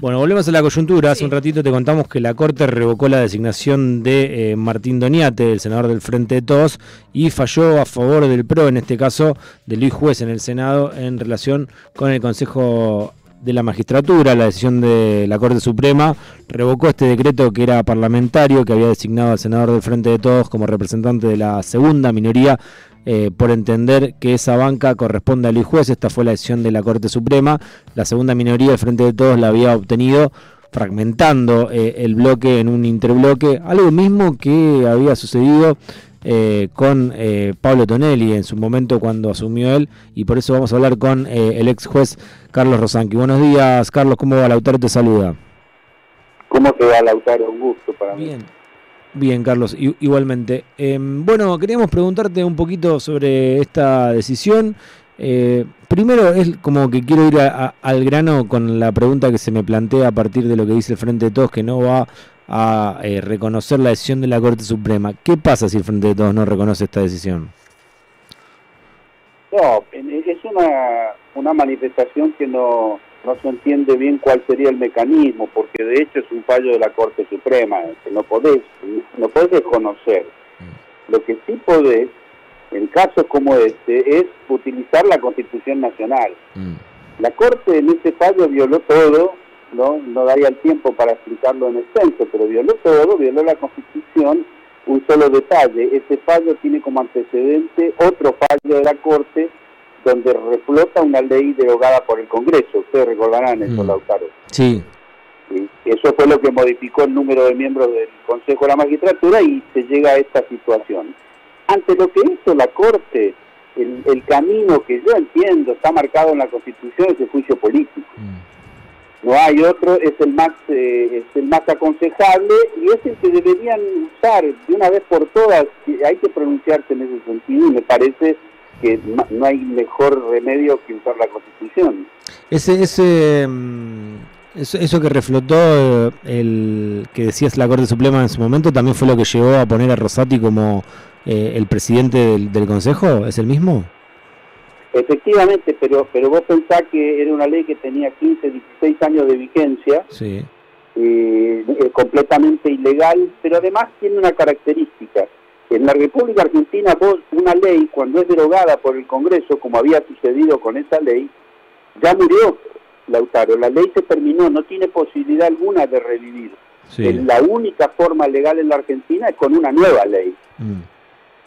Bueno, volvemos a la coyuntura. Hace un ratito te contamos que la Corte revocó la designación de eh, Martín Doniate, el senador del Frente de Todos, y falló a favor del PRO, en este caso de Luis Juez en el Senado, en relación con el Consejo de la Magistratura. La decisión de la Corte Suprema revocó este decreto que era parlamentario, que había designado al senador del Frente de Todos como representante de la segunda minoría eh, por entender que esa banca corresponde a Luis Juez. Esta fue la decisión de la Corte Suprema. La segunda minoría del Frente de Todos la había obtenido fragmentando eh, el bloque en un interbloque, algo mismo que había sucedido eh, con Pablo Tonelli en su momento cuando asumió él, y por eso vamos a hablar con el ex juez Carlos Rosanqui. Buenos días, Carlos, ¿cómo va? Lautaro te saluda. ¿Cómo te va, Lautaro? Un gusto para mí. Bien. Bien, Carlos, igualmente. Em, bueno, queríamos preguntarte un poquito sobre esta decisión. Eh, primero es como que quiero ir al grano con la pregunta que se me plantea a partir de lo que dice el Frente de Todos, que no va a eh, reconocer la decisión de la Corte Suprema. ¿Qué pasa si el Frente de Todos no reconoce esta decisión? No, es una, una manifestación que no, no se entiende bien cuál sería el mecanismo, porque de hecho es un fallo de la Corte Suprema, que no podés, no podés desconocer. Mm. Lo que sí podés, en casos como este, es utilizar la Constitución Nacional. Mm. La Corte en este fallo violó todo, no, no daría el tiempo para explicarlo en extenso, pero violó todo, violó la Constitución. Un solo detalle, este fallo tiene como antecedente otro fallo de la Corte donde reflota una ley derogada por el Congreso. Ustedes recordarán eso, mm. Lautaro. Sí. Eso fue lo que modificó el número de miembros del Consejo de la Magistratura y se llega a esta situación. Ante lo que hizo la Corte, el, camino que yo entiendo está marcado en la Constitución es el juicio político. Mm. No hay otro, es el más eh, es el más aconsejable y es el que deberían usar de una vez por todas. Hay que pronunciarse en ese sentido y me parece que no hay mejor remedio que usar la Constitución. Ese, ese, mm, eso, que reflotó eh, el que decías la Corte Suprema en su momento, también fue lo que llevó a poner a Rosati como eh, el presidente del, Consejo, ¿es el mismo? Efectivamente, pero pero vos pensás que era una ley que tenía 15, 16 años de vigencia, sí. Eh, completamente ilegal, pero además tiene una característica en la República Argentina vos, una ley, cuando es derogada por el Congreso, como había sucedido con esa ley, ya murió Lautaro. La ley se terminó, no tiene posibilidad alguna de revivir. La única forma legal en la Argentina es con una nueva ley. Mm.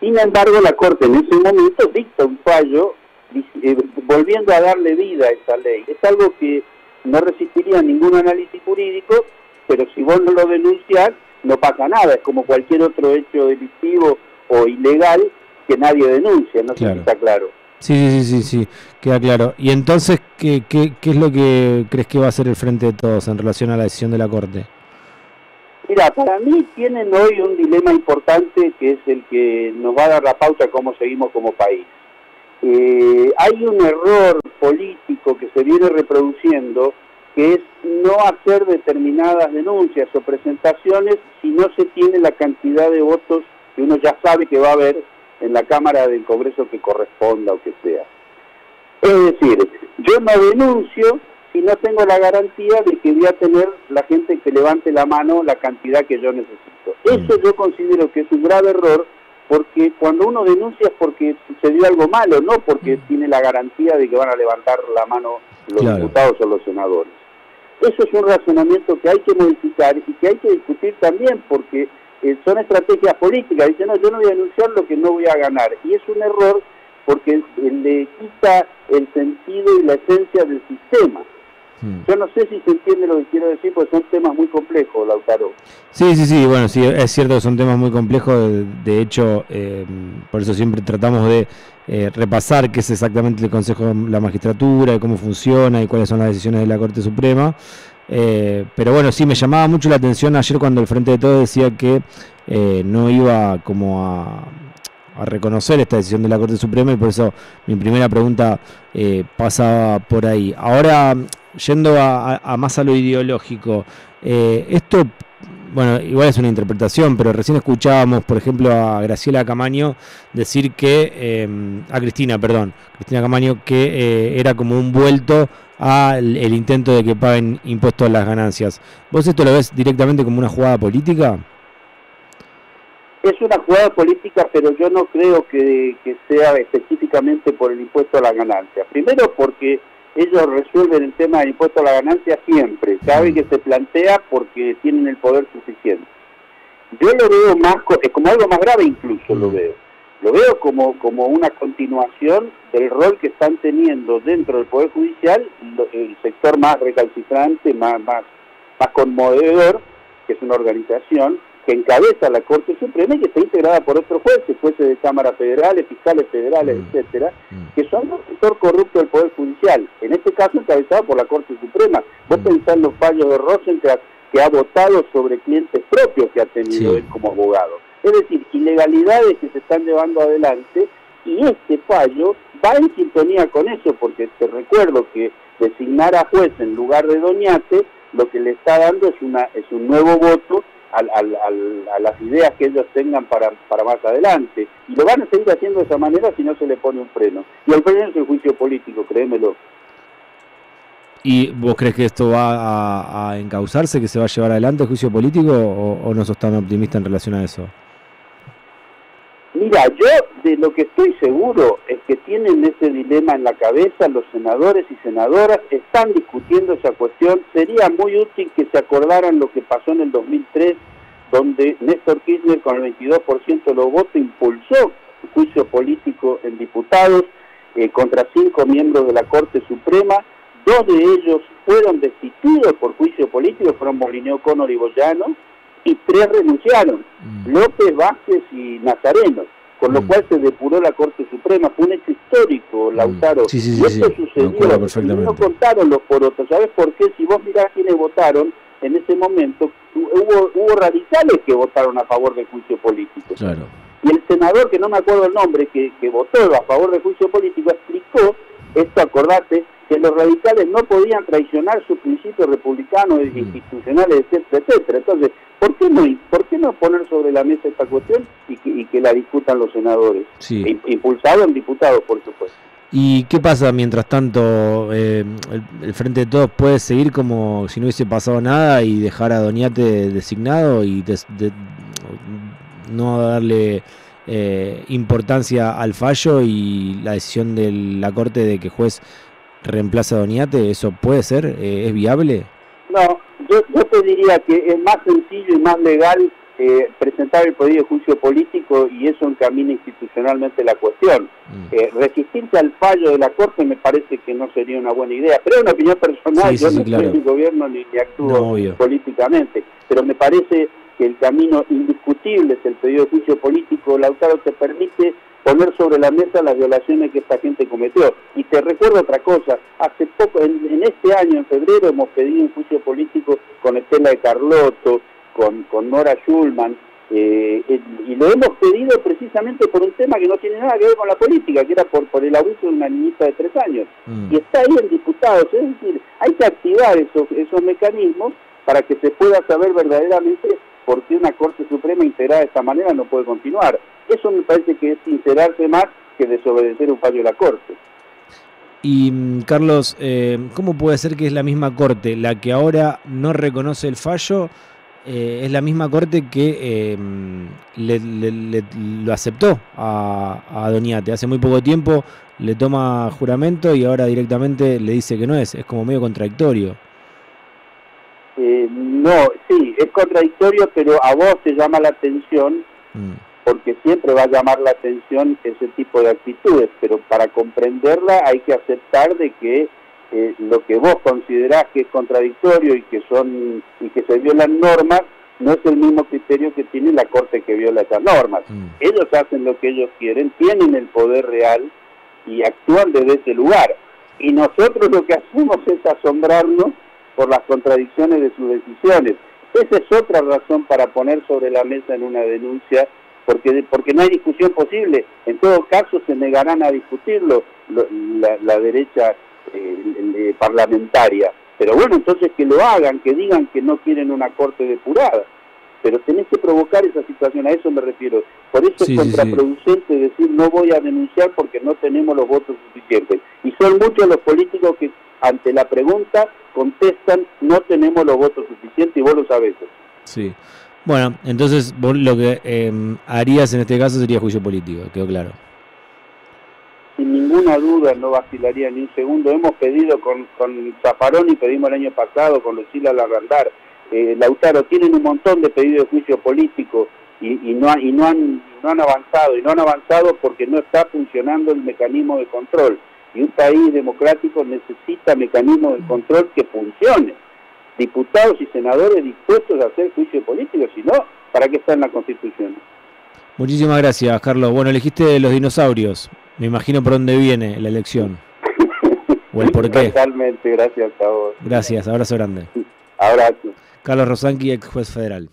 Sin embargo, la Corte en ese momento dicta un fallo eh, volviendo a darle vida a esa ley. Es algo que no resistiría ningún análisis jurídico, pero si vos no lo denunciás, no pasa nada, es como cualquier otro hecho delictivo o ilegal que nadie denuncia, no sé si está claro. Sí, sí, sí, sí, queda claro. Y entonces, ¿qué, ¿qué, qué, es lo que crees que va a hacer el Frente de Todos en relación a la decisión de la Corte? Mira, para mí tienen hoy un dilema importante que es el que nos va a dar la pauta cómo seguimos como país. Eh, hay un error político que se viene reproduciendo que es no hacer determinadas denuncias o presentaciones si no se tiene la cantidad de votos que uno ya sabe que va a haber en la Cámara del Congreso que corresponda o que sea. Es decir, yo no denuncio si no tengo la garantía de que voy a tener la gente que levante la mano la cantidad que yo necesito. Eso yo considero que es un grave error porque cuando uno denuncia es porque sucedió algo malo, no porque tiene la garantía de que van a levantar la mano los diputados o los senadores. Eso es un razonamiento que hay que modificar y que hay que discutir también porque eh, son estrategias políticas. Dicen, no, yo no voy a anunciar lo que no voy a ganar. Y es un error porque le quita el sentido y la esencia del sistema. Hmm. Yo no sé si se entiende lo que quiero decir, porque son temas muy complejos, Lautaro. Sí, sí, sí, bueno, sí, es cierto que son temas muy complejos, de hecho, eh, por eso siempre tratamos de eh, repasar qué es exactamente el Consejo de la Magistratura, y cómo funciona y cuáles son las decisiones de la Corte Suprema. Eh, pero bueno, sí, me llamaba mucho la atención ayer cuando el Frente de Todos decía que no iba como a a reconocer esta decisión de la Corte Suprema y por eso mi primera pregunta eh, pasaba por ahí. Ahora, yendo a, más a lo ideológico, eh, esto bueno, igual es una interpretación, pero recién escuchábamos, por ejemplo, a Graciela Camaño decir que, em, a Cristina, perdón, Cristina Camaño, que eh, era como un vuelto al el intento de que paguen impuestos a las ganancias. ¿Vos esto lo ves directamente como una jugada política? Es una jugada política, pero yo no creo que sea específicamente por el impuesto a las ganancias. Primero porque ellos resuelven el tema del impuesto a la ganancia siempre, saben que se plantea porque tienen el poder suficiente. Yo lo veo más como algo más grave incluso lo veo. Lo veo como, como una continuación del rol que están teniendo dentro del Poder Judicial el sector más recalcitrante, más, más, más conmovedor, que es una organización, que encabeza la Corte Suprema y que está integrada por otros jueces, jueces de Cámara Federales, fiscales federales, mm. etcétera, mm. que son el sector corrupto del Poder Judicial, en este caso encabezado por la Corte Suprema. Vos mm. pensás en los fallos de Rosenkrantz que ha votado sobre clientes propios que ha tenido él como abogado. Es decir, ilegalidades que se están llevando adelante y este fallo va en sintonía con eso, porque te recuerdo que designar a juez en lugar de Doñate lo que le está dando es, una, es un nuevo voto a las ideas que ellos tengan para, para más adelante. Y lo van a seguir haciendo de esa manera si no se le pone un freno. Y el freno es el juicio político, créemelo. ¿Y vos crees que esto va a, encauzarse, que se va a llevar adelante el juicio político o no sos tan optimista en relación a eso? Mira, yo de lo que estoy seguro es que tienen ese dilema en la cabeza los senadores y senadoras, están discutiendo esa cuestión. Sería muy útil que se acordaran lo que pasó en el 2003, donde Néstor Kirchner con el 22% de los votos impulsó juicio político en diputados eh, contra cinco miembros de la Corte Suprema. Dos de ellos fueron destituidos por juicio político, fueron Molineo Connor y Boyano y tres renunciaron, mm. López, Vázquez y Nazareno, con lo mm. cual se depuró la Corte Suprema, fue un hecho histórico, mm. Lautaro, y esto sucedió, no contaron los porotos, ¿sabes por qué? Si vos mirás quiénes votaron en ese momento, hubo, hubo radicales que votaron a favor del juicio político. Y el senador, que no me acuerdo el nombre, que, que votó a favor del juicio político, explicó, esto acordate, que los radicales no podían traicionar sus principios republicanos, institucionales, etcétera, etcétera. Entonces, ¿Por qué no, por qué no poner sobre la mesa esta cuestión y que, la discutan los senadores? Sí. Impulsado en diputados, por supuesto. ¿Y qué pasa mientras tanto? Eh, el, Frente de Todos puede seguir como si no hubiese pasado nada y dejar a Doñate designado y no darle eh, importancia al fallo y la decisión de la Corte de que juez reemplace a Doñate. ¿Eso puede ser? Eh, ¿Es viable? No, yo, yo te diría que es más sencillo y más legal eh, presentar el pedido de juicio político y eso encamina institucionalmente la cuestión. Mm. Eh, resistirse al fallo de la Corte me parece que no sería una buena idea, pero es una opinión personal, yo no soy el gobierno ni, actúo políticamente, pero me parece que el camino indiscutible es el pedido de juicio político, Lautaro te permite poner sobre la mesa las violaciones que esta gente cometió. Y te recuerdo otra cosa, hace poco, en, este año, en febrero, hemos pedido un juicio político con Estela de Carlotto, con, con Nora Schulman, eh, y lo hemos pedido precisamente por un tema que no tiene nada que ver con la política, que era por, por el abuso de una niñita de tres años. Mm. Y está ahí en diputados, es decir, hay que activar esos, esos mecanismos para que se pueda saber verdaderamente por qué una Corte Suprema integrada de esta manera no puede continuar. Eso me parece que es sincerarse más que desobedecer un fallo de la Corte. Y mm, Carlos, eh, ¿cómo puede ser que es la misma Corte la que ahora no reconoce el fallo? Eh, es la misma Corte que eh, le, lo aceptó a, a Doñate. Hace muy poco tiempo le toma juramento y ahora directamente le dice que no es. Es como medio contradictorio. no, sí, es contradictorio, pero a vos te llama la atención mm porque siempre va a llamar la atención ese tipo de actitudes, pero para comprenderla hay que aceptar de que eh, lo que vos considerás que es contradictorio y que son y que se violan normas no es el mismo criterio que tiene la corte que viola esas normas. Mm. Ellos hacen lo que ellos quieren, tienen el poder real y actúan desde ese lugar. Y nosotros lo que hacemos es asombrarnos por las contradicciones de sus decisiones. Esa es otra razón para poner sobre la mesa en una denuncia porque, porque no hay discusión posible. En todo caso se negarán a discutirlo la, derecha eh, parlamentaria. Pero bueno, entonces que lo hagan, que digan que no quieren una corte depurada. pero tenés que provocar esa situación, a eso me refiero. Por eso es contraproducente decir no voy a denunciar porque no tenemos los votos suficientes. Y son muchos los políticos que ante la pregunta contestan no tenemos los votos suficientes y vos lo sabés. Sí. Bueno, entonces vos lo que em, harías en este caso sería juicio político, quedó claro. Sin ninguna duda no vacilaría ni un segundo. Hemos pedido con, con Zafarón y pedimos el año pasado con Lucila Larrandar eh, Lautaro, tienen un montón de pedidos de juicio político y, no, y no, han, no han avanzado, y no han avanzado porque no está funcionando el mecanismo de control. Y un país democrático necesita mecanismos de control que funcionen. Diputados y senadores dispuestos a hacer juicio político, si no, ¿para qué está en la Constitución? Muchísimas gracias, Carlos. Bueno, elegiste los dinosaurios. Me imagino por dónde viene la elección. o el por qué. Totalmente, gracias a vos. Gracias, abrazo grande. Abrazo. Carlos Rosanqui, ex juez federal.